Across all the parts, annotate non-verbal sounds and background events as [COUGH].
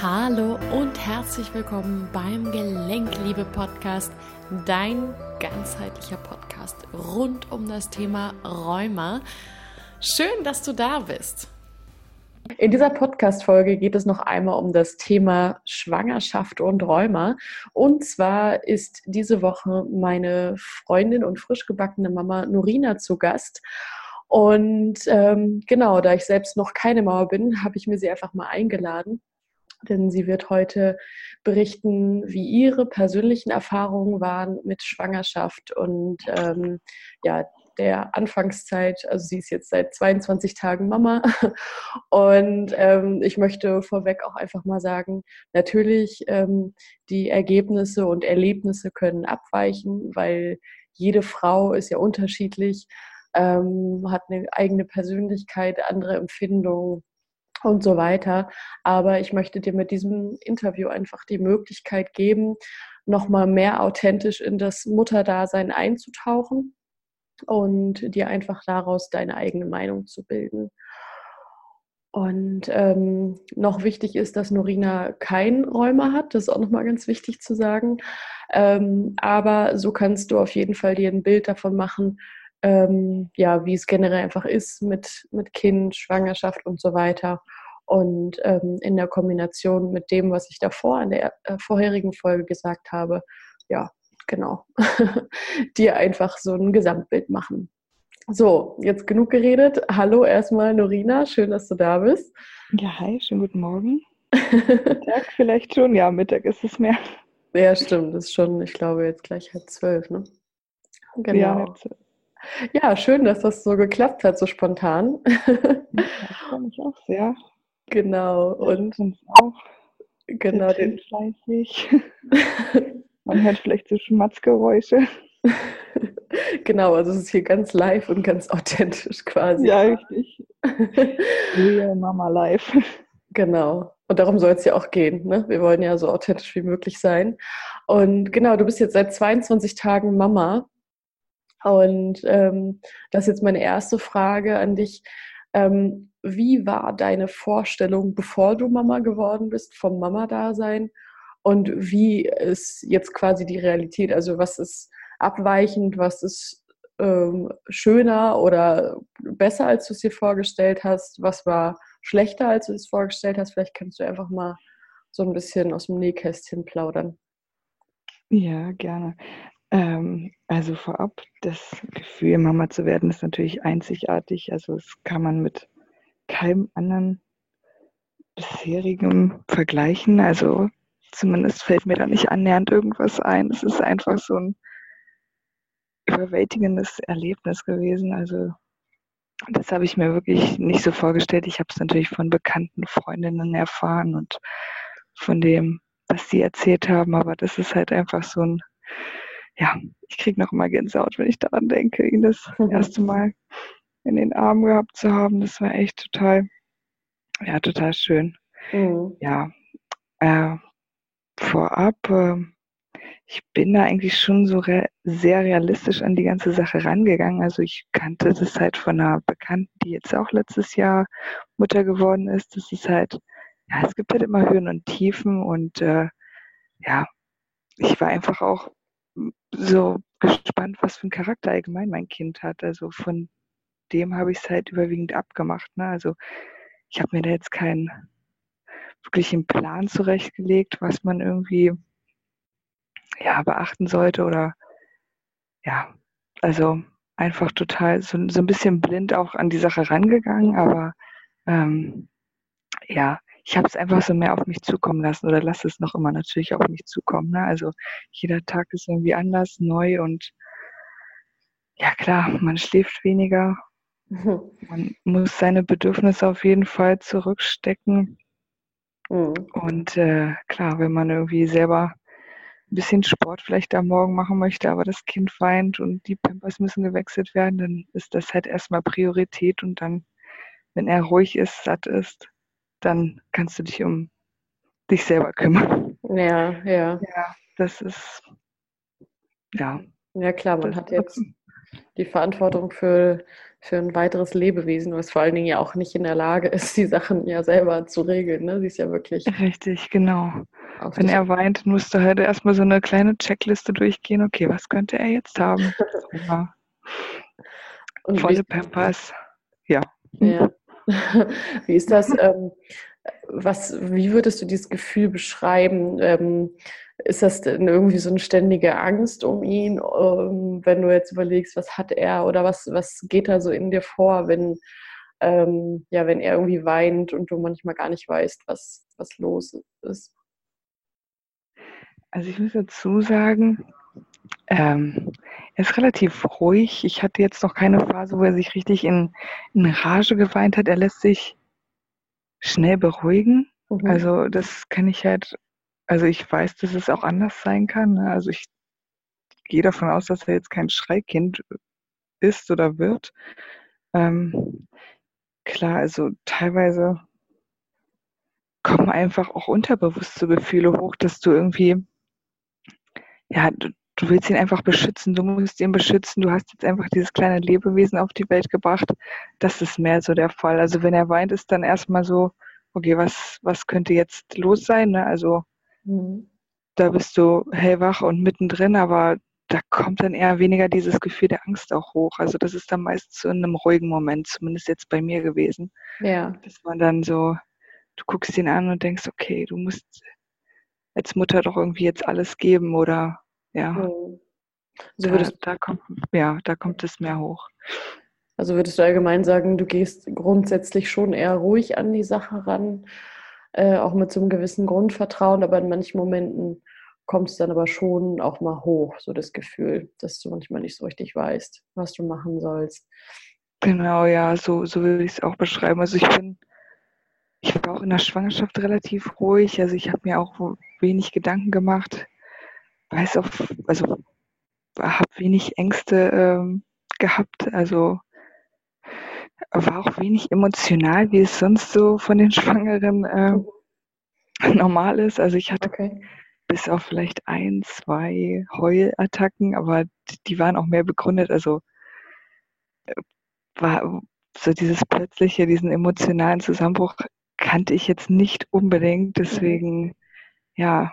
Hallo und herzlich willkommen beim Gelenkliebe Podcast, dein ganzheitlicher Podcast rund um das Thema Rheuma. Schön, dass du da bist. In dieser Podcast-Folge geht es noch einmal um das Thema Schwangerschaft und Rheuma. Und zwar ist diese Woche meine Freundin und frisch gebackene Mama Norina zu Gast. Und ähm, genau, da ich selbst noch keine Mama bin, habe ich mir sie einfach mal eingeladen. Denn sie wird heute berichten, wie ihre persönlichen Erfahrungen waren mit Schwangerschaft und ähm, ja, der Anfangszeit. Also sie ist jetzt seit 22 Tagen Mama. [LAUGHS] Und ähm, ich möchte vorweg auch einfach mal sagen, natürlich, ähm, die Ergebnisse und Erlebnisse können abweichen, weil jede Frau ist ja unterschiedlich ähm, hat eine eigene Persönlichkeit, andere Empfindungen und so weiter. Aber ich möchte dir mit diesem Interview einfach die Möglichkeit geben, nochmal mehr authentisch in das Mutterdasein einzutauchen und dir einfach daraus deine eigene Meinung zu bilden. Und ähm, noch wichtig ist, dass Norina kein Rheuma hat. Das ist auch nochmal ganz wichtig zu sagen. Ähm, aber so kannst du auf jeden Fall dir ein Bild davon machen, ähm, ja, wie es generell einfach ist mit, mit Kind, Schwangerschaft und so weiter. Und ähm, in der Kombination mit dem, was ich davor in der äh, vorherigen Folge gesagt habe, ja, genau, [LAUGHS] dir einfach so ein Gesamtbild machen. So, jetzt genug geredet. Hallo erstmal Norina, schön, dass du da bist. Ja, hi, schönen guten Morgen. [LAUGHS] Mittag vielleicht schon, ja, Mittag ist es mehr. Ja, stimmt, das ist schon, ich glaube, jetzt gleich halb zwölf, ne? Genau. Ja, halb zwölf. Ja, schön, dass das so geklappt hat, so spontan. Ja, [LAUGHS] freue mich auch sehr. Genau. Und auch. Genau. Den fleißig. [LAUGHS] Man hört vielleicht so Schmatzgeräusche. [LAUGHS] Genau, also es ist hier ganz live und ganz authentisch quasi. Ja, richtig. Real Mama live. Genau. Und darum soll es ja auch gehen. Ne? Wir wollen ja so authentisch wie möglich sein. Und genau, du bist jetzt seit 22 Tagen Mama. Und ähm, das ist jetzt meine erste Frage an dich. Ähm, wie war deine Vorstellung, bevor du Mama geworden bist, vom Mama-Dasein? Und wie ist jetzt quasi die Realität? Also was ist abweichend, was ist ähm, schöner oder besser, als du es dir vorgestellt hast? Was war schlechter, als du es vorgestellt hast? Vielleicht kannst du einfach mal so ein bisschen aus dem Nähkästchen plaudern. Ja, gerne. Ähm, also vorab, das Gefühl, Mama zu werden, ist natürlich einzigartig. Also das kann man mit keinem anderen bisherigen vergleichen. Also zumindest fällt mir da nicht annähernd irgendwas ein. Es ist einfach so ein überwältigendes Erlebnis gewesen. Also das habe ich mir wirklich nicht so vorgestellt. Ich habe es natürlich von bekannten Freundinnen erfahren und von dem, was sie erzählt haben. Aber das ist halt einfach so ein ja, ich kriege noch immer Gänsehaut, wenn ich daran denke, ihn das [LAUGHS] erste Mal in den Armen gehabt zu haben. Das war echt total, ja, total schön. Mhm. Ja, äh, vorab, äh, ich bin da eigentlich schon so re sehr realistisch an die ganze Sache rangegangen. Also ich kannte das halt von einer Bekannten, die jetzt auch letztes Jahr Mutter geworden ist. Das ist halt, ja, es gibt halt immer Höhen und Tiefen und äh, ja, ich war einfach auch so gespannt, was für einen Charakter allgemein mein Kind hat. Also von dem habe ich es halt überwiegend abgemacht. Ne? Also ich habe mir da jetzt keinen wirklichen Plan zurechtgelegt, was man irgendwie ja beachten sollte oder ja, also einfach total so, so ein bisschen blind auch an die Sache rangegangen, aber ähm, ja, ich habe es einfach so mehr auf mich zukommen lassen oder lasse es noch immer natürlich auf mich zukommen. Ne? Also jeder Tag ist irgendwie anders, neu und ja klar, man schläft weniger. [LAUGHS] Man muss seine Bedürfnisse auf jeden Fall zurückstecken. Mhm. Und äh, klar, wenn man irgendwie selber ein bisschen Sport vielleicht am Morgen machen möchte, aber das Kind weint und die Pampers müssen gewechselt werden, dann ist das halt erstmal Priorität und dann, wenn er ruhig ist, satt ist, dann kannst du dich um dich selber kümmern. Ja, ja. Ja, das ist, ja. Ja, klar, man hat jetzt die Verantwortung für, für ein weiteres Lebewesen, was vor allen Dingen ja auch nicht in der Lage ist, die Sachen ja selber zu regeln. Ne? Sie ist ja wirklich. Richtig, genau. Wenn er weint, musst du halt erstmal so eine kleine Checkliste durchgehen. Okay, was könnte er jetzt haben? [LAUGHS] Volle Pampers. Ja. ja. [LAUGHS] Wie ist das? Ähm, was, wie würdest du dieses Gefühl beschreiben? Ähm, ist das denn irgendwie so eine ständige Angst um ihn, ähm, wenn du jetzt überlegst, was hat er oder was, was geht da so in dir vor, wenn, ähm, ja, wenn er irgendwie weint und du manchmal gar nicht weißt, was, was los ist? Also ich muss dazu sagen, ähm, er ist relativ ruhig. Ich hatte jetzt noch keine Phase, wo er sich richtig in, in Rage geweint hat. Er lässt sich schnell beruhigen. Mhm. Also das kann ich halt also ich weiß, dass es auch anders sein kann. Ne? Also ich gehe davon aus, dass er jetzt kein Schreikind ist oder wird. Ähm, klar, also teilweise kommen einfach auch unterbewusste Gefühle hoch, dass du irgendwie, ja, du, du willst ihn einfach beschützen, du musst ihn beschützen, du hast jetzt einfach dieses kleine Lebewesen auf die Welt gebracht. Das ist mehr so der Fall. Also wenn er weint, ist dann erstmal so, okay, was, was könnte jetzt los sein? Ne? Also Mhm. Da bist du hellwach und mittendrin, aber da kommt dann eher weniger dieses Gefühl der Angst auch hoch. Also das ist dann meist so in einem ruhigen Moment, zumindest jetzt bei mir gewesen. Ja. Dass man dann so, du guckst ihn an und denkst, okay, du musst als Mutter doch irgendwie jetzt alles geben oder ja. Mhm. So da, da, kommt, ja, da kommt es mehr hoch. Also würdest du allgemein sagen, du gehst grundsätzlich schon eher ruhig an die Sache ran äh, auch mit so einem gewissen Grundvertrauen, aber in manchen Momenten kommt es dann aber schon auch mal hoch, so das Gefühl, dass du manchmal nicht so richtig weißt, was du machen sollst. Genau, ja, so, so will ich es auch beschreiben. Also ich bin, ich war auch in der Schwangerschaft relativ ruhig, also ich habe mir auch wenig Gedanken gemacht, weiß auch, also habe wenig Ängste ähm, gehabt, also war auch wenig emotional, wie es sonst so von den [LAUGHS] Schwangeren äh, normal ist. Also ich hatte okay. bis auf vielleicht ein, zwei Heulattacken, aber die waren auch mehr begründet. Also äh, war so dieses plötzliche, diesen emotionalen Zusammenbruch kannte ich jetzt nicht unbedingt. Deswegen, ja,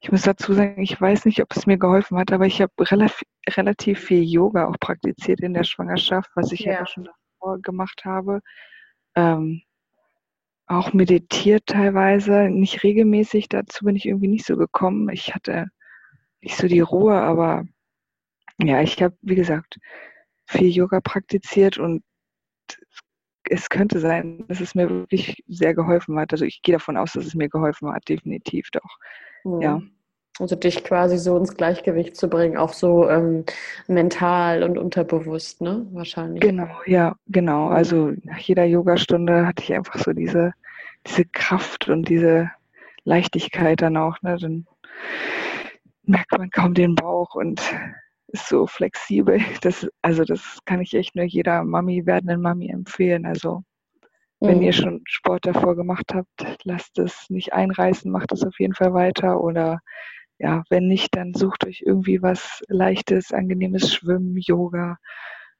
ich muss dazu sagen, ich weiß nicht, ob es mir geholfen hat, aber ich habe relativ, relativ viel Yoga auch praktiziert in der Schwangerschaft, was ich ja, ja schon gemacht habe. Ähm, auch meditiert teilweise, nicht regelmäßig, dazu bin ich irgendwie nicht so gekommen. Ich hatte nicht so die Ruhe, aber ja, ich habe, wie gesagt, viel Yoga praktiziert und es könnte sein, dass es mir wirklich sehr geholfen hat. Also ich gehe davon aus, dass es mir geholfen hat, definitiv doch. Mhm. Ja. Also dich quasi so ins Gleichgewicht zu bringen, auch so ähm, mental und unterbewusst, ne? Wahrscheinlich. Genau, ja, genau. Also nach jeder Yogastunde hatte ich einfach so diese, diese Kraft und diese Leichtigkeit dann auch, ne? Dann merkt man kaum den Bauch und ist so flexibel. Das, also das kann ich echt nur jeder Mami, werdenden Mami empfehlen. Also wenn mhm. ihr schon Sport davor gemacht habt, lasst es nicht einreißen, macht es auf jeden Fall weiter oder ja, wenn nicht, dann sucht euch irgendwie was Leichtes, Angenehmes Schwimmen, Yoga.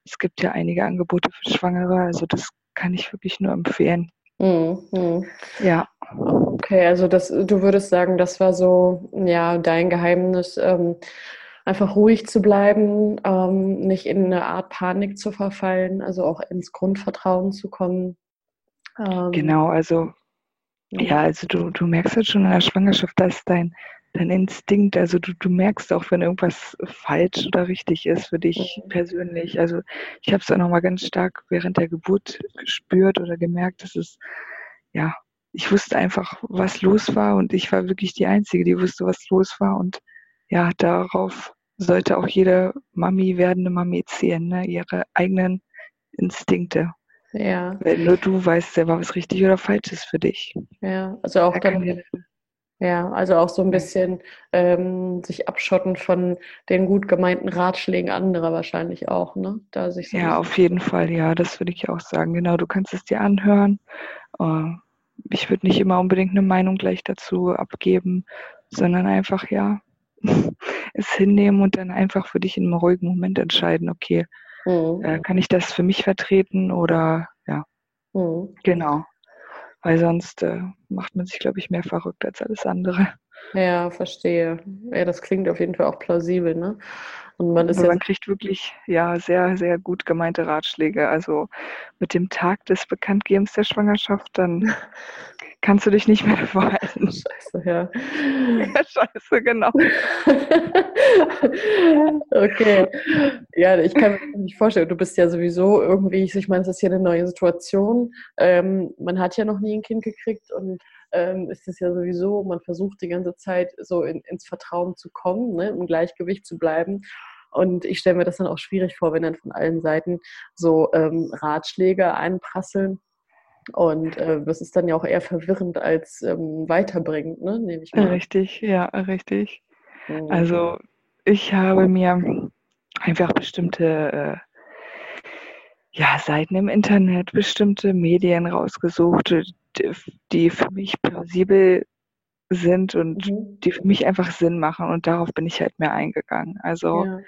Es gibt ja einige Angebote für Schwangere, also das kann ich wirklich nur empfehlen. Mhm. Ja. Okay, also das, du würdest sagen, das war so, ja, dein Geheimnis, ähm, einfach ruhig zu bleiben, ähm, nicht in eine Art Panik zu verfallen, also auch ins Grundvertrauen zu kommen. Ähm, genau, also ja, also du, du merkst halt schon in der Schwangerschaft, dass dein dein Instinkt, also du, du merkst auch, wenn irgendwas falsch oder richtig ist für dich mhm. persönlich. Also ich habe es auch nochmal ganz stark während der Geburt gespürt oder gemerkt, dass es, ja, ich wusste einfach, was los war und ich war wirklich die Einzige, die wusste, was los war und ja, darauf sollte auch jede Mami werdende Mami zählen, ne? ihre eigenen Instinkte. Ja. Weil nur du weißt selber, was richtig oder falsch ist für dich. Ja, also auch da dann, ja, also auch so ein bisschen ähm, sich abschotten von den gut gemeinten Ratschlägen anderer wahrscheinlich auch, ne? Da sich so ja, auf jeden Fall, ja, das würde ich auch sagen. Genau, du kannst es dir anhören. Äh, ich würde nicht immer unbedingt eine Meinung gleich dazu abgeben, sondern einfach, ja, [LAUGHS] es hinnehmen und dann einfach für dich in einem ruhigen Moment entscheiden, okay, mhm. äh, kann ich das für mich vertreten oder ja, mhm. genau. Weil sonst äh, macht man sich, glaube ich, mehr verrückt als alles andere. Ja, verstehe. Ja, das klingt auf jeden Fall auch plausibel, ne? Und man ist ja man kriegt wirklich ja sehr, sehr gut gemeinte Ratschläge. Also mit dem Tag des Bekanntgebens der Schwangerschaft, dann [LAUGHS] kannst du dich nicht mehr verhalten. [LAUGHS] Scheiße, ja. Ja, scheiße, genau. [LAUGHS] okay. Ja, ich kann mir nicht vorstellen, du bist ja sowieso irgendwie, ich meine, es ist hier eine neue Situation. Ähm, man hat ja noch nie ein Kind gekriegt und ähm, ist es ja sowieso, man versucht die ganze Zeit so in, ins Vertrauen zu kommen, ne, im Gleichgewicht zu bleiben. Und ich stelle mir das dann auch schwierig vor, wenn dann von allen Seiten so ähm, Ratschläge einprasseln. Und äh, das ist dann ja auch eher verwirrend als ähm, weiterbringend, ne? nehme ich mal. Richtig, ja, richtig. Mhm. Also ich habe mir einfach bestimmte äh, ja, Seiten im Internet, bestimmte Medien rausgesucht, die für mich plausibel sind und mhm. die für mich einfach Sinn machen. Und darauf bin ich halt mehr eingegangen. Also ja.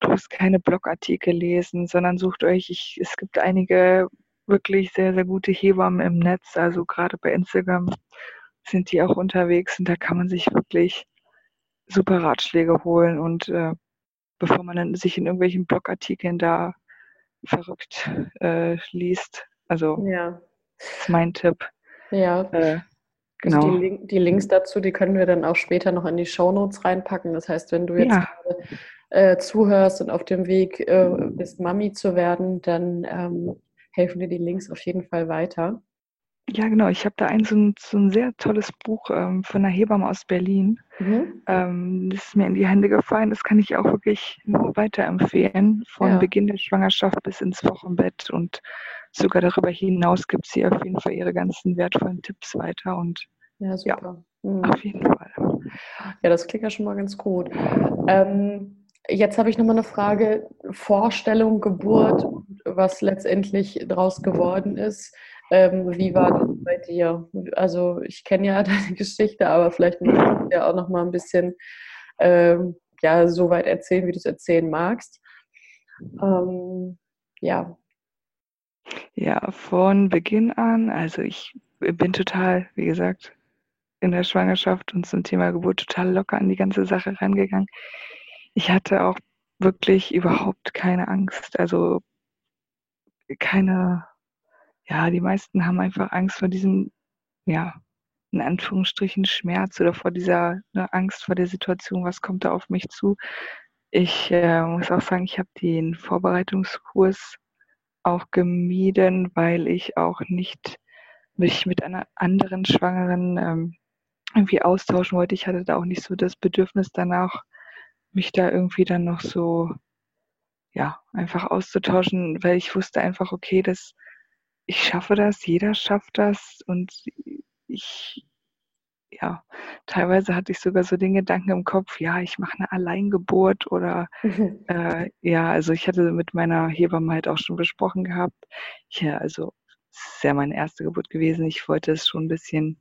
bloß keine Blogartikel lesen, sondern sucht euch, ich, es gibt einige wirklich sehr, sehr gute Hebammen im Netz. Also gerade bei Instagram sind die auch unterwegs und da kann man sich wirklich super Ratschläge holen und äh, bevor man dann sich in irgendwelchen Blogartikeln da verrückt äh, liest. Also ja. ist mein Tipp. Ja. Äh, genau. Also die, die, Links dazu, die können wir dann auch später noch in die Show Notes reinpacken. Das heißt, wenn du jetzt ja. gerade äh, zuhörst und auf dem Weg äh, bist, Mami zu werden, dann ähm, helfen dir die Links auf jeden Fall weiter. Ja, genau. Ich habe da ein so, ein so, ein sehr tolles Buch ähm, von einer Hebamme aus Berlin. Mhm. Ähm, das ist mir in die Hände gefallen. Das kann ich auch wirklich nur weiterempfehlen. Von ja. Beginn der Schwangerschaft bis ins Wochenbett und sogar darüber hinaus gibt sie auf jeden Fall ihre ganzen wertvollen Tipps weiter. Und ja, super. Ja, mhm. Auf jeden Fall. Ja, das klingt ja schon mal ganz gut. Ähm, jetzt habe ich nochmal eine Frage. Vorstellung, Geburt, was letztendlich daraus geworden ist. Ähm, wie war das bei dir? Also ich kenne ja [LAUGHS] deine Geschichte, aber vielleicht musst du ja auch noch mal ein bisschen ähm, ja, so weit erzählen, wie du es erzählen magst. Ähm, ja. Ja, von Beginn an, also ich bin total, wie gesagt, in der Schwangerschaft und zum Thema Geburt total locker an die ganze Sache rangegangen. Ich hatte auch wirklich überhaupt keine Angst, also keine ja, die meisten haben einfach Angst vor diesem, ja, in Anführungsstrichen Schmerz oder vor dieser ne, Angst vor der Situation, was kommt da auf mich zu. Ich äh, muss auch sagen, ich habe den Vorbereitungskurs auch gemieden, weil ich auch nicht mich mit einer anderen Schwangeren ähm, irgendwie austauschen wollte. Ich hatte da auch nicht so das Bedürfnis danach, mich da irgendwie dann noch so, ja, einfach auszutauschen, weil ich wusste einfach, okay, das ich schaffe das, jeder schafft das und ich, ja, teilweise hatte ich sogar so den Gedanken im Kopf, ja, ich mache eine Alleingeburt oder mhm. [LAUGHS] äh, ja, also ich hatte mit meiner Hebamme halt auch schon besprochen gehabt. Ja, also es ist ja meine erste Geburt gewesen. Ich wollte es schon ein bisschen,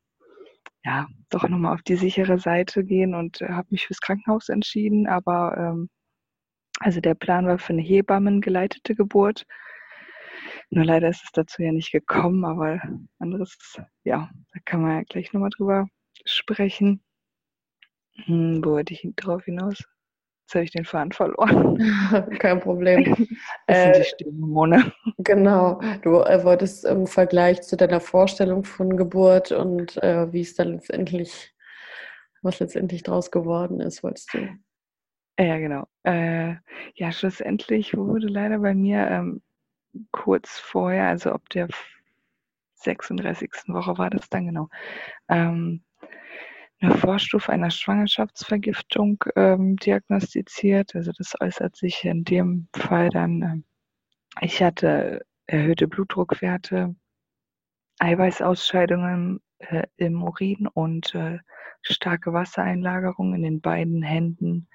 ja, doch nochmal auf die sichere Seite gehen und äh, habe mich fürs Krankenhaus entschieden. Aber ähm, also der Plan war für eine hebammengeleitete Geburt. Nur leider ist es dazu ja nicht gekommen, aber anderes, ja, da kann man ja gleich nochmal drüber sprechen. Hm, wo wollte ich drauf hinaus? Jetzt habe ich den Faden verloren. [LAUGHS] Kein Problem. [LAUGHS] Das sind die äh, Stimmhormone. Genau. Du äh, wolltest im Vergleich zu deiner Vorstellung von Geburt und äh, wie es dann letztendlich, was letztendlich draus geworden ist, wolltest du. Ja, genau. Äh, ja, schlussendlich wurde leider bei mir ähm, kurz vorher, also ab der 36. Woche war das dann genau, ähm, eine Vorstufe einer Schwangerschaftsvergiftung ähm, diagnostiziert. Also das äußert sich in dem Fall dann, äh, ich hatte erhöhte Blutdruckwerte, Eiweißausscheidungen äh, im Urin und äh, starke Wassereinlagerung in den beiden Händen.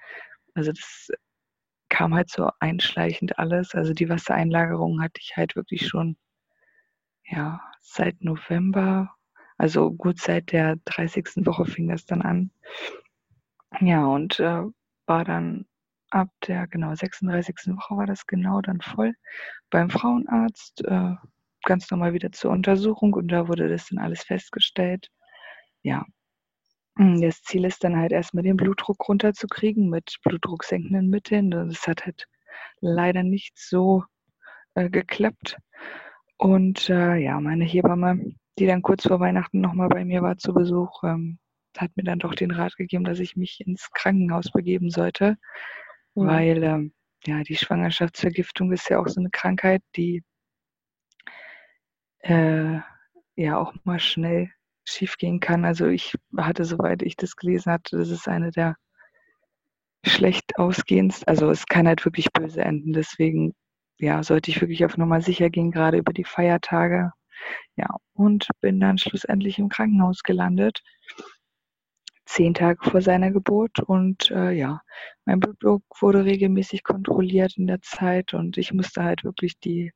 Also das kam halt so einschleichend alles. Also die Wassereinlagerung hatte ich halt wirklich schon, ja, seit November. Also gut seit der 30. Woche fing das dann an. Ja, und äh, war dann ab der genau 36. Woche war das genau dann voll beim Frauenarzt, äh, ganz normal wieder zur Untersuchung und da wurde das dann alles festgestellt. Ja, das Ziel ist dann halt erstmal den Blutdruck runterzukriegen mit blutdrucksenkenden Mitteln. Das hat halt leider nicht so äh, geklappt. Und äh, ja, meine Hebamme, die dann kurz vor Weihnachten nochmal bei mir war zu Besuch, ähm, hat mir dann doch den Rat gegeben, dass ich mich ins Krankenhaus begeben sollte, mhm. weil ähm, ja die Schwangerschaftsvergiftung ist ja auch so eine Krankheit, die äh, ja auch mal schnell schiefgehen kann. Also ich hatte, soweit ich das gelesen hatte, das ist eine der schlecht ausgehendsten, also es kann halt wirklich böse enden. Deswegen ja, sollte ich wirklich auf Nummer sicher gehen, gerade über die Feiertage. Ja, und bin dann schlussendlich im Krankenhaus gelandet, zehn Tage vor seiner Geburt. Und äh, ja, mein Blutdruck wurde regelmäßig kontrolliert in der Zeit und ich musste halt wirklich die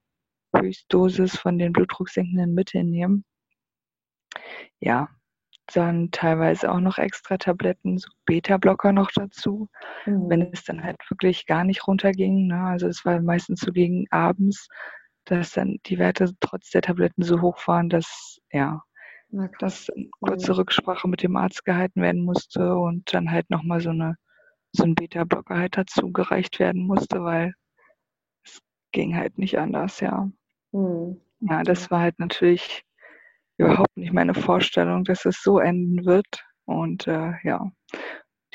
Höchstdosis von den blutdrucksenkenden Mitteln nehmen. Ja, dann teilweise auch noch extra Tabletten, so Beta-Blocker noch dazu, mhm. wenn es dann halt wirklich gar nicht runterging. Ne? Also es war meistens so gegen abends, dass dann die Werte trotz der Tabletten so hoch waren, dass ja, dass kurze. Rücksprache mit dem Arzt gehalten werden musste und dann halt nochmal so eine so ein Beta-Blocker halt dazu gereicht werden musste, weil es ging halt nicht anders, ja. Mhm. Ja, das war halt natürlich überhaupt nicht meine Vorstellung, dass es so enden wird. Und äh, ja,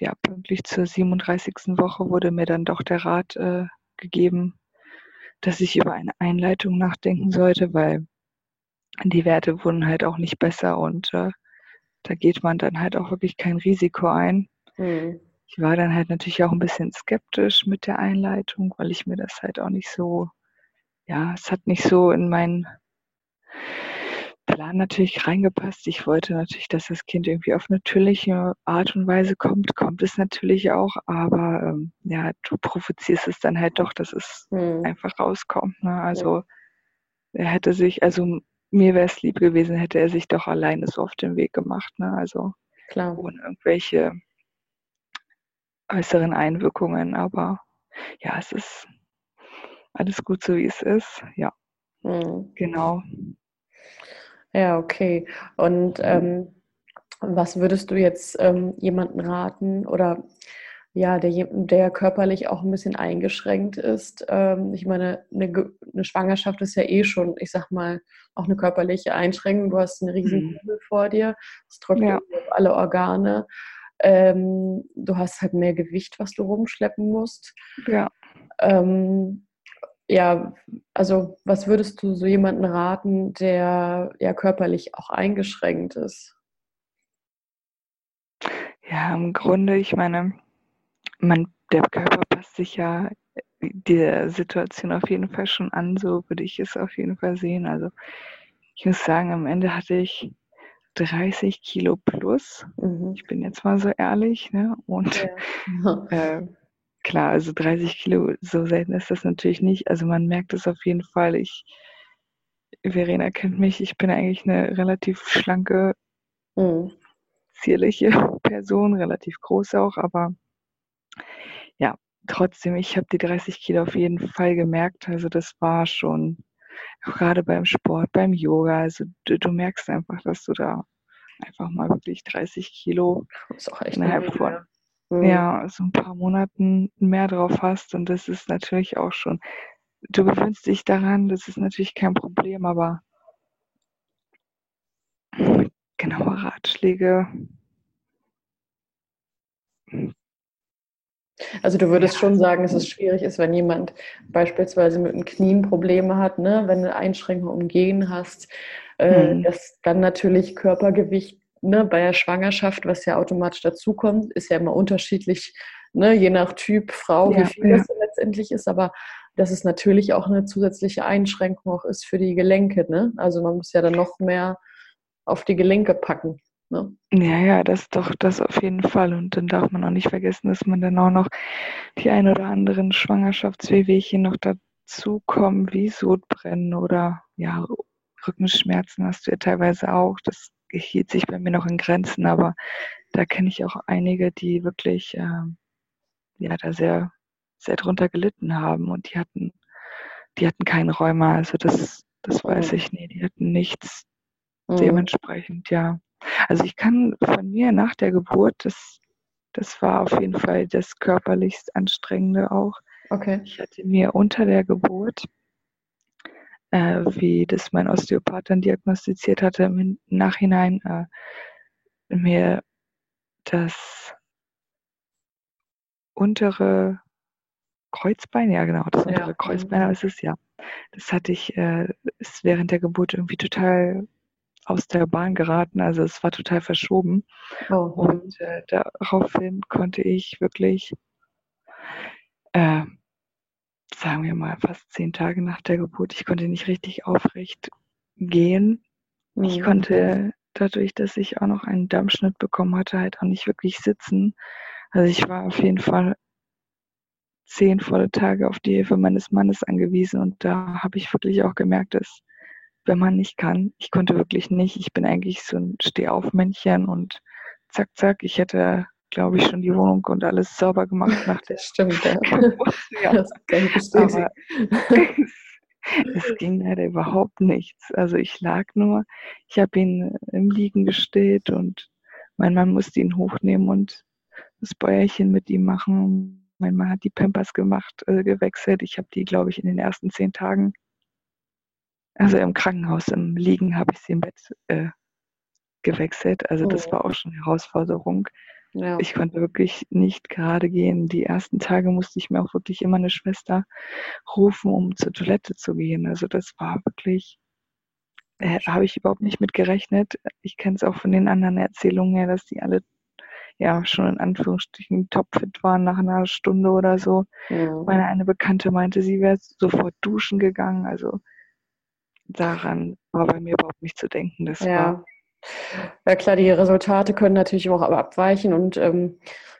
ja, pünktlich zur 37. Woche wurde mir dann doch der Rat äh, gegeben, dass ich über eine Einleitung nachdenken sollte, weil die Werte wurden halt auch nicht besser und äh, da geht man dann halt auch wirklich kein Risiko ein. Mhm. Ich war dann halt natürlich auch ein bisschen skeptisch mit der Einleitung, weil ich mir das halt auch nicht so, ja, es hat nicht so in meinen Plan natürlich reingepasst. Ich wollte natürlich, dass das Kind irgendwie auf natürliche Art und Weise kommt. Kommt es natürlich auch, aber ähm, ja, du provozierst es dann halt doch, dass es hm. einfach rauskommt. Ne? Also er hätte sich, also mir wäre es lieb gewesen, hätte er sich doch alleine so auf den Weg gemacht. Ne? Also Klar. ohne irgendwelche äußeren Einwirkungen. Aber ja, es ist alles gut so, wie es ist. Ja, mhm. genau. Ja, okay. Und ähm, was würdest du jetzt ähm, jemanden raten oder ja, der, der körperlich auch ein bisschen eingeschränkt ist? Ähm, ich meine, eine, eine, Schwangerschaft ist ja eh schon, ich sag mal, auch eine körperliche Einschränkung. Du hast einen riesen Kübel mhm. vor dir, es trocknet ja. alle Organe. Ähm, du hast halt mehr Gewicht, was du rumschleppen musst. Ja. Ähm, ja, also was würdest du so jemanden raten, der ja körperlich auch eingeschränkt ist? Ja, im Grunde, ich meine, man, der Körper passt sich ja der Situation auf jeden Fall schon an, so würde ich es auf jeden Fall sehen. Also ich muss sagen, am Ende hatte ich 30 Kilo plus. Mhm. Ich bin jetzt mal so ehrlich, ne? Und ja. [LAUGHS] äh, klar, also 30 Kilo, so selten ist das natürlich nicht. Also man merkt es auf jeden Fall. Ich, Verena kennt mich, ich bin eigentlich eine relativ schlanke, mhm. zierliche [LAUGHS] Person, relativ groß auch, aber ja, trotzdem, ich habe die 30 Kilo auf jeden Fall gemerkt. Also das war schon, gerade beim Sport, beim Yoga, also du, du merkst einfach, dass du da einfach mal wirklich 30 Kilo innerhalb von. Ja, so ein paar Monaten mehr drauf hast. Und das ist natürlich auch schon, du gewöhnst dich daran, das ist natürlich kein Problem, aber genaue Ratschläge. Also du würdest ja. schon sagen, dass es schwierig ist, wenn jemand beispielsweise mit den Knien Probleme hat, ne? wenn du Einschränkungen umgehen hast, äh, hm. dass dann natürlich Körpergewicht ne, bei der Schwangerschaft, was ja automatisch dazukommt, ist ja immer unterschiedlich, ne, je nach Typ Frau, ja, wie viel ja. das letztendlich ist, aber dass es natürlich auch eine zusätzliche Einschränkung auch ist für die Gelenke. Ne? Also man muss ja dann noch mehr auf die Gelenke packen. Ne? Ja, ja, das doch, das auf jeden Fall. Und dann darf man auch nicht vergessen, dass man dann auch noch die ein oder anderen Schwangerschaftswehwehchen noch dazukommen, wie Sodbrennen oder ja, Rückenschmerzen hast du ja teilweise auch. Das hielt sich bei mir noch in Grenzen, aber da kenne ich auch einige, die wirklich ähm, ja da sehr sehr drunter gelitten haben und die hatten, die hatten keinen Rheuma, also das, das weiß ich nicht, die hatten nichts mhm. dementsprechend, ja. Also ich kann von mir nach der Geburt, das, das war auf jeden Fall das körperlichst anstrengende auch. Okay. Ich hatte mir unter der Geburt, äh, wie das mein Osteopath dann diagnostiziert hatte, im Nachhinein äh, mir das untere Kreuzbein, ja genau, das untere ja. Kreuzbein ist es ja. Das hatte ich, äh, ist während der Geburt irgendwie total aus der Bahn geraten, also es war total verschoben. Oh. Und äh, daraufhin konnte ich wirklich, äh, sagen wir mal, fast zehn Tage nach der Geburt, ich konnte nicht richtig aufrecht gehen. Mhm. Ich konnte dadurch, dass ich auch noch einen Dammschnitt bekommen hatte, halt auch nicht wirklich sitzen. Also ich war auf jeden Fall zehn volle Tage auf die Hilfe meines Mannes angewiesen und da habe ich wirklich auch gemerkt, dass wenn man nicht kann, ich konnte wirklich nicht, ich bin eigentlich so ein Stehaufmännchen und zack, zack, ich hätte, glaube ich, schon die Wohnung und alles sauber gemacht nach der [LAUGHS] Stimmt, ja. [LAUGHS] ja. Das kann ich bestätigen. [LAUGHS] es ging leider überhaupt nichts. Also ich lag nur, ich habe ihn im Liegen gestillt und mein Mann musste ihn hochnehmen und das Bäuerchen mit ihm machen. Mein Mann hat die Pampers gemacht, äh, gewechselt. Ich habe die, glaube ich, in den ersten zehn Tagen, also im Krankenhaus im Liegen, habe ich sie im Bett äh, gewechselt. Also das oh. war auch schon eine Herausforderung. Ja. Ich konnte wirklich nicht gerade gehen. Die ersten Tage musste ich mir auch wirklich immer eine Schwester rufen, um zur Toilette zu gehen. Also das war wirklich, äh, habe ich überhaupt nicht mit gerechnet. Ich kenne es auch von den anderen Erzählungen her, dass die alle ja schon in Anführungsstrichen topfit waren nach einer Stunde oder so. Ja. Meine eine Bekannte meinte, sie wäre sofort duschen gegangen. Also daran war bei mir überhaupt nicht zu denken. Das ja. war ja klar, die Resultate können natürlich auch abweichen und ähm,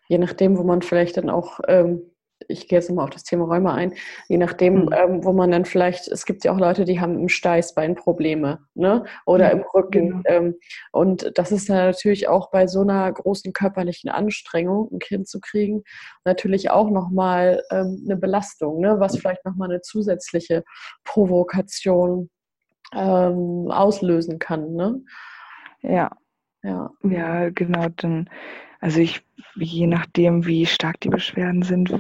je nachdem, wo man vielleicht dann auch, ähm, ich gehe jetzt nochmal auf das Thema Räume ein, je nachdem, mhm. ähm, wo man dann vielleicht, es gibt ja auch Leute, die haben im Steißbein Probleme, ne? Oder mhm. im Rücken. Mhm. und das ist ja natürlich auch bei so einer großen körperlichen Anstrengung, ein Kind zu kriegen, natürlich auch nochmal ähm, eine Belastung, ne? Was vielleicht nochmal eine zusätzliche Provokation ähm, auslösen kann, ne? Ja. Ja. Ja, genau. Dann, also ich, je nachdem, wie stark die Beschwerden sind,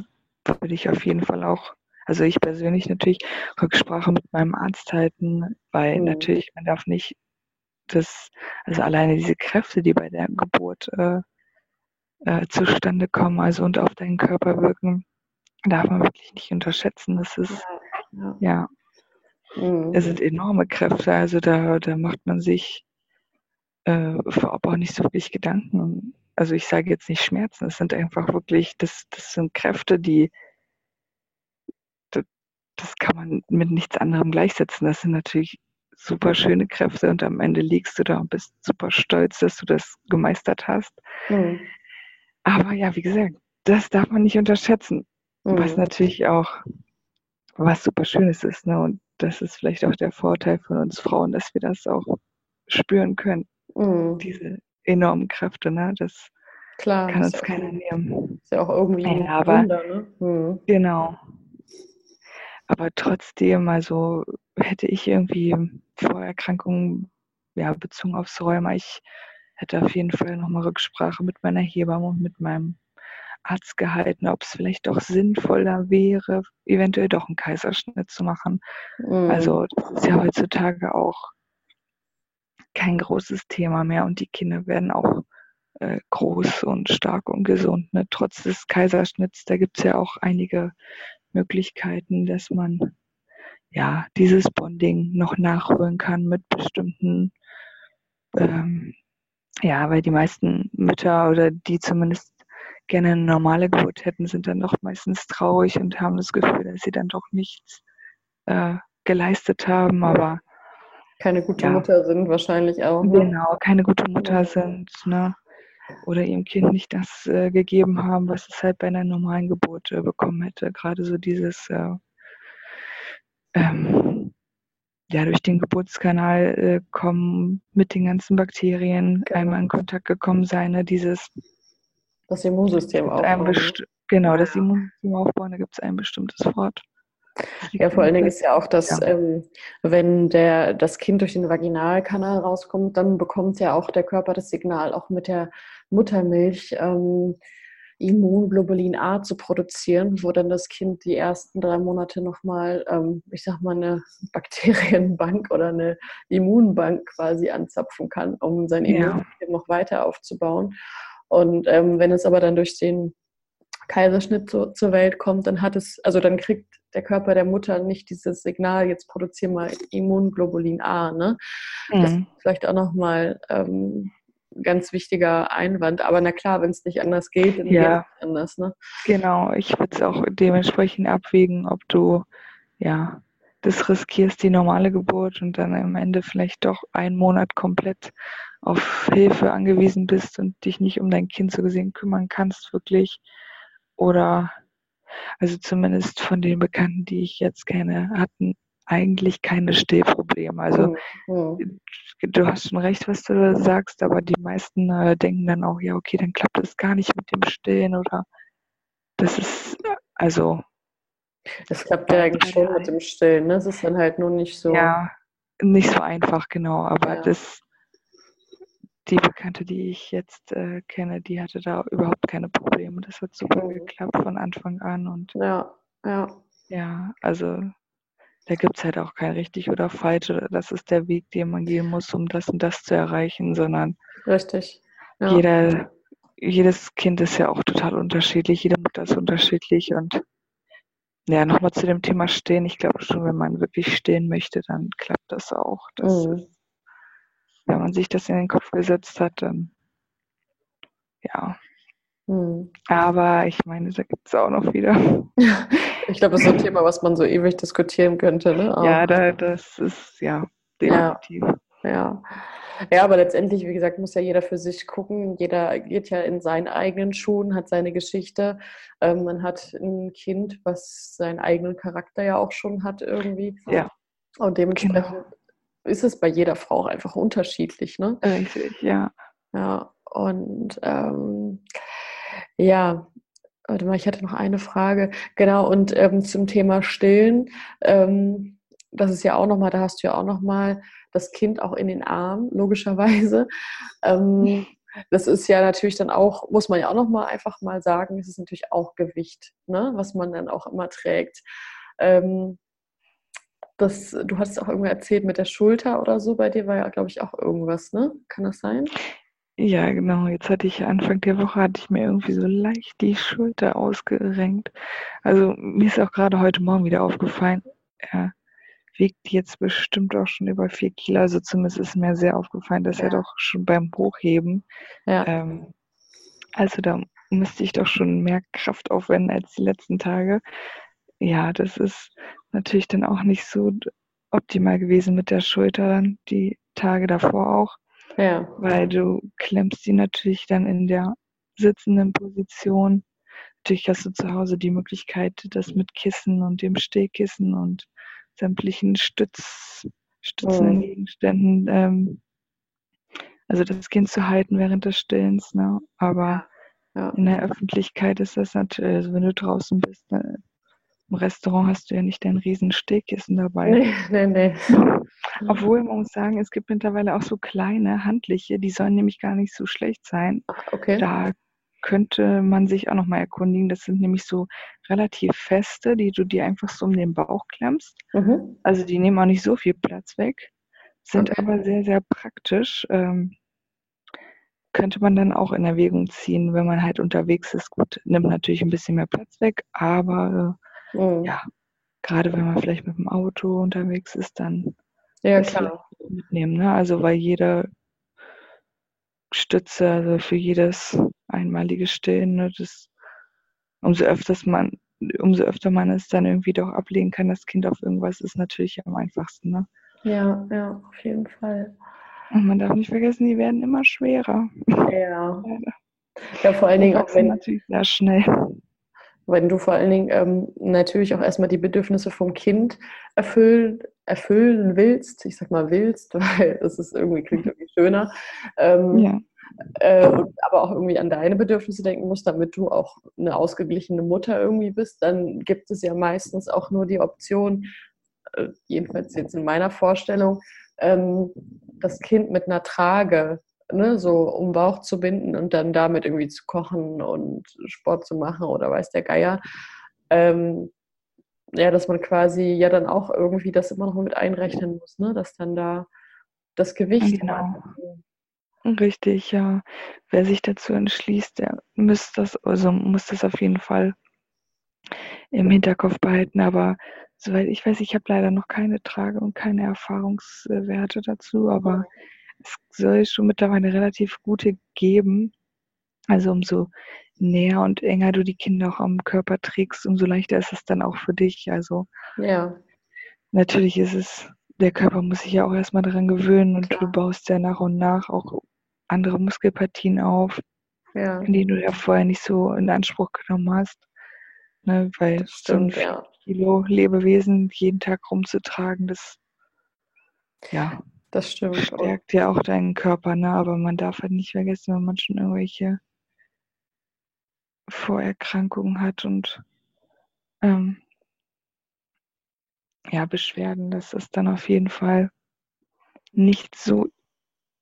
würde ich auf jeden Fall auch, also ich persönlich natürlich Rücksprache mit meinem Arzt halten, weil mhm. natürlich, man darf nicht das, also alleine diese Kräfte, die bei der Geburt äh, äh, zustande kommen, also und auf deinen Körper wirken, darf man wirklich nicht unterschätzen. Das ist, ja, ja. ja. Mhm. es sind enorme Kräfte, also da, da macht man sich äh, vorab auch nicht so wirklich Gedanken. Also ich sage jetzt nicht Schmerzen, es sind einfach wirklich, das, das sind Kräfte, die, das, das kann man mit nichts anderem gleichsetzen. Das sind natürlich super schöne Kräfte und am Ende liegst du da und bist super stolz, dass du das gemeistert hast. Mhm. Aber ja, wie gesagt, das darf man nicht unterschätzen. Mhm. Was natürlich auch was super Schönes ist. Ne? Und das ist vielleicht auch der Vorteil von uns Frauen, dass wir das auch spüren können. Mhm. Diese enormen Kräfte, ne? Das Klar, kann uns keiner nehmen. Ist ja auch irgendwie ein aber, Wunder, ne? Mhm. Genau. Aber trotzdem, also hätte ich irgendwie Vorerkrankungen, ja, bezogen aufs Rheuma, ich hätte auf jeden Fall nochmal Rücksprache mit meiner Hebamme und mit meinem Arzt gehalten, ob es vielleicht doch sinnvoller wäre, eventuell doch einen Kaiserschnitt zu machen. Mhm. Also das ist ja heutzutage auch kein großes Thema mehr und die Kinder werden auch äh, groß und stark und gesund. Ne? Trotz des Kaiserschnitts, da gibt es ja auch einige Möglichkeiten, dass man ja dieses Bonding noch nachholen kann mit bestimmten, ähm, ja, weil die meisten Mütter oder die zumindest gerne eine normale Geburt hätten, sind dann doch meistens traurig und haben das Gefühl, dass sie dann doch nichts äh, geleistet haben. Aber keine gute ja. Mutter sind wahrscheinlich auch. Ne? Genau, keine gute Mutter sind, ne? Oder ihrem Kind nicht das äh, gegeben haben, was es halt bei einer normalen Geburt äh, bekommen hätte. Gerade so dieses, äh, ähm, ja, durch den Geburtskanal äh, kommen, mit den ganzen Bakterien genau. einmal in Kontakt gekommen sein, ne? dieses das Immunsystem ne? Genau, das Immunsystem aufbauen, da gibt es ein bestimmtes Wort. Ja, vor allen Dingen ist ja auch, dass ja. ähm, wenn der, das Kind durch den Vaginalkanal rauskommt, dann bekommt ja auch der Körper das Signal, auch mit der Muttermilch ähm, Immunglobulin A zu produzieren, wo dann das Kind die ersten drei Monate nochmal, ähm, ich sag mal, eine [LAUGHS] Bakterienbank oder eine Immunbank quasi anzapfen kann, um sein Immunsystem ja. noch weiter aufzubauen. Und ähm, wenn es aber dann durch den Kaiserschnitt zu, zur Welt kommt, dann hat es, also dann kriegt der Körper der Mutter nicht dieses Signal, jetzt produziere mal Immunglobulin A. Ne? Mhm. Das ist vielleicht auch nochmal ähm, ganz wichtiger Einwand. Aber na klar, wenn es nicht anders geht, dann ja. geht es anders. Ne? Genau, ich würde es auch dementsprechend abwägen, ob du ja das riskierst, die normale Geburt und dann am Ende vielleicht doch einen Monat komplett auf Hilfe angewiesen bist und dich nicht um dein Kind so gesehen kümmern kannst, wirklich. Oder also zumindest von den Bekannten, die ich jetzt kenne, hatten eigentlich keine Stillprobleme. Also mhm. du hast schon recht, was du sagst, aber die meisten äh, denken dann auch, ja, okay, dann klappt es gar nicht mit dem Stillen oder das ist also. Das klappt ja eigentlich schon mit dem Stillen, ne? Es ist dann halt nur nicht so. Ja, nicht so einfach, genau. Aber ja. das, die Bekannte, die ich jetzt äh, kenne, die hatte da überhaupt keine Probleme. Das hat super mhm. geklappt von Anfang an und ja, ja. Ja, also da gibt es halt auch kein richtig oder falsch das ist der Weg, den man gehen muss, um das und das zu erreichen, sondern richtig. Ja. Jeder, jedes Kind ist ja auch total unterschiedlich, jede Mutter ist unterschiedlich und ja, nochmal zu dem Thema Stehen. Ich glaube schon, wenn man wirklich stehen möchte, dann klappt das auch. Das mhm. ist, wenn man sich das in den Kopf gesetzt hat, dann ja, hm. Aber ich meine, da gibt es auch noch wieder. [LAUGHS] Ich glaube, das ist ein Thema, was man so ewig diskutieren könnte. Ne? ja, da, das ist ja definitiv. Ja, ja. ja, aber letztendlich, wie gesagt, muss ja jeder für sich gucken. Jeder geht ja in seinen eigenen Schuhen, hat seine Geschichte. Ähm, man hat ein Kind, was seinen eigenen Charakter ja auch schon hat irgendwie. Ja. Und dementsprechend genau. Ist es bei jeder Frau einfach unterschiedlich. Ne? Richtig, ja. Ja, und ähm, ja, warte mal, ich hatte noch eine Frage. Genau, und ähm, zum Thema Stillen, ähm, das ist ja auch nochmal, da hast du ja auch nochmal das Kind auch in den Arm, logischerweise. Ähm, das ist ja natürlich dann auch, muss man ja auch nochmal einfach mal sagen, es ist natürlich auch Gewicht, ne, was man dann auch immer trägt. Ähm, das, du hattest auch irgendwo erzählt mit der Schulter oder so, bei dir war ja, glaube ich, auch irgendwas, ne? Kann das sein? Ja, genau. Jetzt hatte ich Anfang der Woche hatte ich mir irgendwie so leicht die Schulter ausgerenkt. Also mir ist auch gerade heute Morgen wieder aufgefallen, er wiegt jetzt bestimmt auch schon über vier Kilo. Also zumindest ist mir sehr aufgefallen, dass ja. er doch schon beim Hochheben. Ja. Ähm, also da müsste ich doch schon mehr Kraft aufwenden als die letzten Tage. Ja, das ist natürlich dann auch nicht so optimal gewesen mit der Schulter dann die Tage davor auch. Ja. Weil du klemmst sie natürlich dann in der sitzenden Position. Natürlich hast du zu Hause die Möglichkeit, das mit Kissen und dem Stehkissen und sämtlichen Stütz, stützenden mhm. Gegenständen, ähm, also das Kind zu halten während des Stillens. Ne? Aber ja. in der Öffentlichkeit ist das natürlich, also wenn du draußen bist, ne, im Restaurant hast du ja nicht dein riesen Stehkissen dabei. Nee, nee, nee. Obwohl, man muss sagen, es gibt mittlerweile auch so kleine, handliche, die sollen nämlich gar nicht so schlecht sein. Okay. Da könnte man sich auch nochmal erkundigen. Das sind nämlich so relativ feste, die du dir einfach so um den Bauch klemmst. Mhm. Also die nehmen auch nicht so viel Platz weg, sind okay. aber sehr, sehr praktisch. Ähm, könnte man dann auch in Erwägung ziehen, wenn man halt unterwegs ist. Gut, nimmt natürlich ein bisschen mehr Platz weg, aber Mhm. Ja, gerade wenn man vielleicht mit dem Auto unterwegs ist, dann ja, klar. mitnehmen. Ne? Also weil jede Stütze, also für jedes einmalige Stillen, ne, das, umso öfters man, umso öfter man es dann irgendwie doch ablegen kann, das Kind auf irgendwas ist natürlich am einfachsten. Ne? Ja, ja, auf jeden Fall. Und man darf nicht vergessen, die werden immer schwerer. Ja. Ja, vor allen Dingen auch wenn natürlich sehr schnell wenn du vor allen Dingen ähm, natürlich auch erstmal die Bedürfnisse vom Kind erfüllen, erfüllen willst, ich sag mal willst, [LAUGHS] weil das ist irgendwie klingt irgendwie schöner. Ähm, ja. äh, aber auch irgendwie an deine Bedürfnisse denken musst, damit du auch eine ausgeglichene Mutter irgendwie bist, dann gibt es ja meistens auch nur die Option, äh, jedenfalls jetzt in meiner Vorstellung, ähm, das Kind mit einer Trage ne, so um Bauch zu binden und dann damit irgendwie zu kochen und Sport zu machen oder weiß der Geier. Ähm, ja, dass man quasi ja dann auch irgendwie das immer noch mit einrechnen muss, ne? dass dann da das Gewicht. Genau. Richtig, ja. Wer sich dazu entschließt, der muss das, also muss das auf jeden Fall im Hinterkopf behalten. Aber soweit ich weiß, ich habe leider noch keine Trage und keine Erfahrungswerte dazu, aber es soll schon mittlerweile relativ gute geben. Also umso näher und enger du die Kinder auch am Körper trägst, umso leichter ist es dann auch für dich. Also ja. natürlich ist es, der Körper muss sich ja auch erstmal daran gewöhnen und Klar. du baust ja nach und nach auch andere Muskelpartien auf, ja. die du ja vorher nicht so in Anspruch genommen hast. Ne, weil stimmt, so ein ja. Kilo Lebewesen jeden Tag rumzutragen, das ja, das stimmt. stärkt ja auch deinen Körper, ne? Aber man darf halt nicht vergessen, wenn man schon irgendwelche Vorerkrankungen hat und ähm, ja, Beschwerden, dass es dann auf jeden Fall nicht so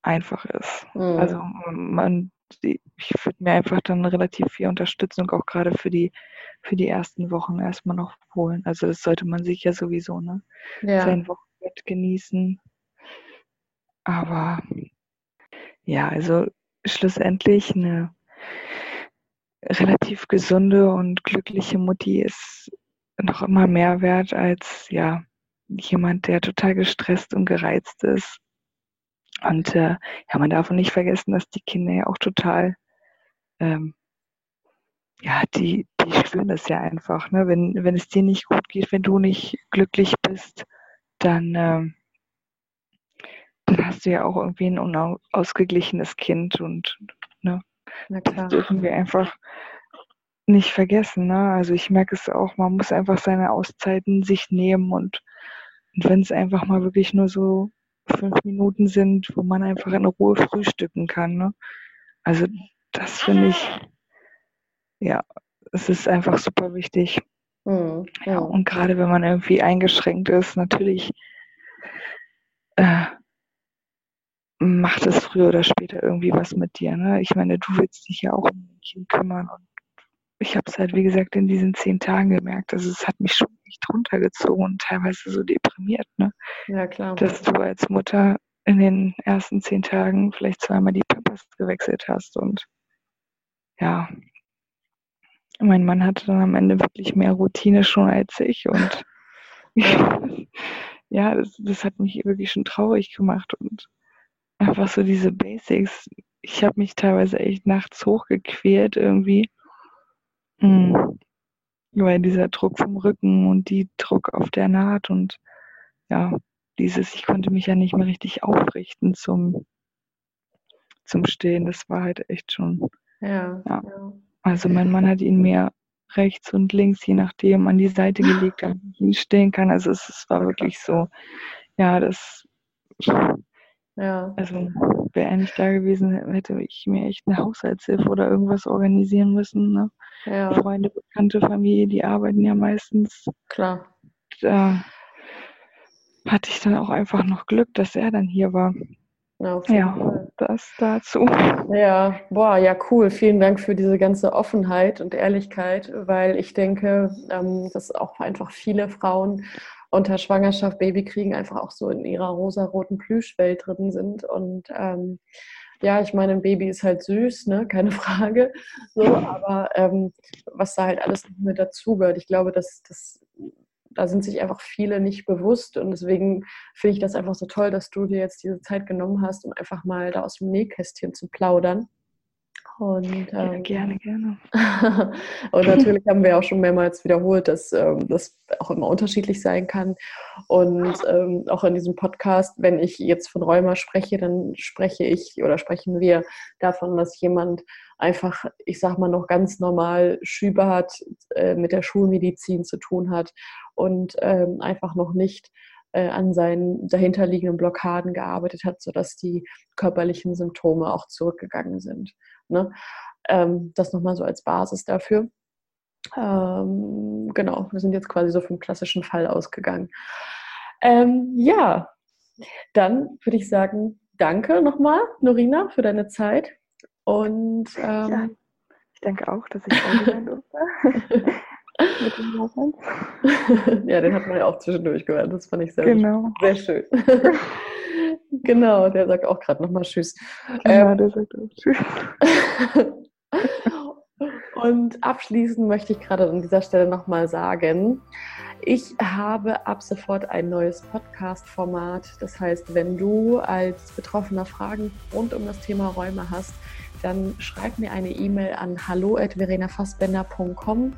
einfach ist. Mhm. Also man, ich würde mir einfach dann relativ viel Unterstützung auch gerade für die für die ersten Wochen erstmal noch holen. Also das sollte man sich ja sowieso, ne? Ja. Sein Wochenbett genießen. Aber ja, also schlussendlich eine relativ gesunde und glückliche Mutti ist noch immer mehr wert als ja jemand, der total gestresst und gereizt ist. Und äh, ja, man darf nicht vergessen, dass die Kinder ja auch total, ähm, ja, die, die spüren das ja einfach, ne? Wenn, wenn es dir nicht gut geht, wenn du nicht glücklich bist, dann, ähm, dann hast du ja auch irgendwie ein unausgeglichenes Kind und ne, Na klar. das dürfen wir einfach nicht vergessen. Ne? Also ich merke es auch, man muss einfach seine Auszeiten sich nehmen und, und wenn es einfach mal wirklich nur so fünf Minuten sind, wo man einfach in Ruhe frühstücken kann. Ne? Also das finde ich, ja, es ist einfach super wichtig. Mhm. Ja, und gerade wenn man irgendwie eingeschränkt ist, natürlich äh, macht es früher oder später irgendwie was mit dir. Ne? Ich meine, du willst dich ja auch um Kind kümmern und ich habe es halt, wie gesagt, in diesen zehn Tagen gemerkt. Also es hat mich schon echt runtergezogen und teilweise so deprimiert, ne? Ja, klar. Dass du als Mutter in den ersten zehn Tagen vielleicht zweimal die Pampers gewechselt hast und ja, mein Mann hatte dann am Ende wirklich mehr Routine schon als ich und ja, [LAUGHS] das, das hat mich wirklich schon traurig gemacht und einfach so diese Basics. Ich habe mich teilweise echt nachts hochgequält irgendwie Mhm. Weil dieser Druck vom Rücken und die Druck auf der Naht und ja, dieses, ich konnte mich ja nicht mehr richtig aufrichten zum, zum Stehen. Das war halt echt schon. Ja, Ja. ja. Also mein Mann hat ihn mir rechts und links, je nachdem, an die Seite gelegt, damit ich ihn stehen kann. Also es, es war wirklich so, ja, das, ja. also wäre er nicht da gewesen, hätte ich mir echt eine Haushaltshilfe oder irgendwas organisieren müssen. Ne? ja. Freunde, Bekannte, Familie, die arbeiten ja meistens. Klar. Da hatte ich dann auch einfach noch Glück, dass er dann hier war. Ja, Ja, das dazu. Ja, boah, ja, cool. Vielen Dank für diese ganze Offenheit und Ehrlichkeit, weil ich denke, ähm, dass auch einfach viele Frauen unter Schwangerschaft, Babykriegen einfach auch so in ihrer rosaroten Plüschwelt drin sind. Und ähm, ja, ich meine, ein Baby ist halt süß, ne? [LAUGHS] keine Frage. So, aber ähm, was da halt alles mit dazugehört, ich glaube, dass das da sind sich einfach viele nicht bewusst und deswegen finde ich das einfach so toll, dass du dir jetzt diese Zeit genommen hast, um einfach mal da aus dem Nähkästchen zu plaudern. Und, Ja, ähm, gerne, gerne. [LAUGHS] und natürlich haben wir auch schon mehrmals wiederholt, dass ähm, das auch immer unterschiedlich sein kann. Und ähm, auch in diesem Podcast, wenn ich jetzt von Rheuma spreche, dann spreche ich oder sprechen wir davon, dass jemand einfach, ich sag mal, noch ganz normal Schübe hat, äh, mit der Schulmedizin zu tun hat und ähm, einfach noch nicht äh, an seinen dahinterliegenden Blockaden gearbeitet hat, sodass die körperlichen Symptome auch zurückgegangen sind. Ne? Ähm, das nochmal so als Basis dafür. Ähm, genau, wir sind jetzt quasi so vom klassischen Fall ausgegangen. Ähm, ja, dann würde ich sagen, danke nochmal, Norina, für deine Zeit. Und ähm, ja, ich danke auch, dass ich da sein durfte. [LAUGHS] Mit dem ja, den hat man ja auch zwischendurch gehört. Das fand ich sehr, genau. sehr schön. [LAUGHS] genau, der sagt auch gerade nochmal Tschüss. Genau, ähm, der sagt auch Tschüss. [LAUGHS] Und abschließend möchte ich gerade an dieser Stelle nochmal sagen, ich habe ab sofort ein neues Podcast-Format. Das heißt, wenn du als Betroffener Fragen rund um das Thema Räume hast, dann schreib mir eine E-Mail an hallo.verenafassbender.com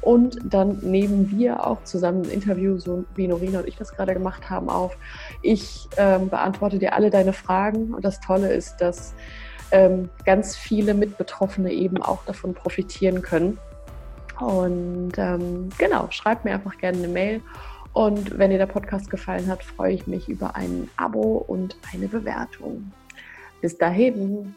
und dann nehmen wir auch zusammen ein Interview, so wie Norina und ich das gerade gemacht haben, auf. Ich ähm, beantworte dir alle deine Fragen und das Tolle ist, dass ähm, ganz viele Mitbetroffene eben auch davon profitieren können. Und ähm, genau, schreibt mir einfach gerne eine Mail. Und wenn dir der Podcast gefallen hat, freue ich mich über ein Abo und eine Bewertung. Bis dahin,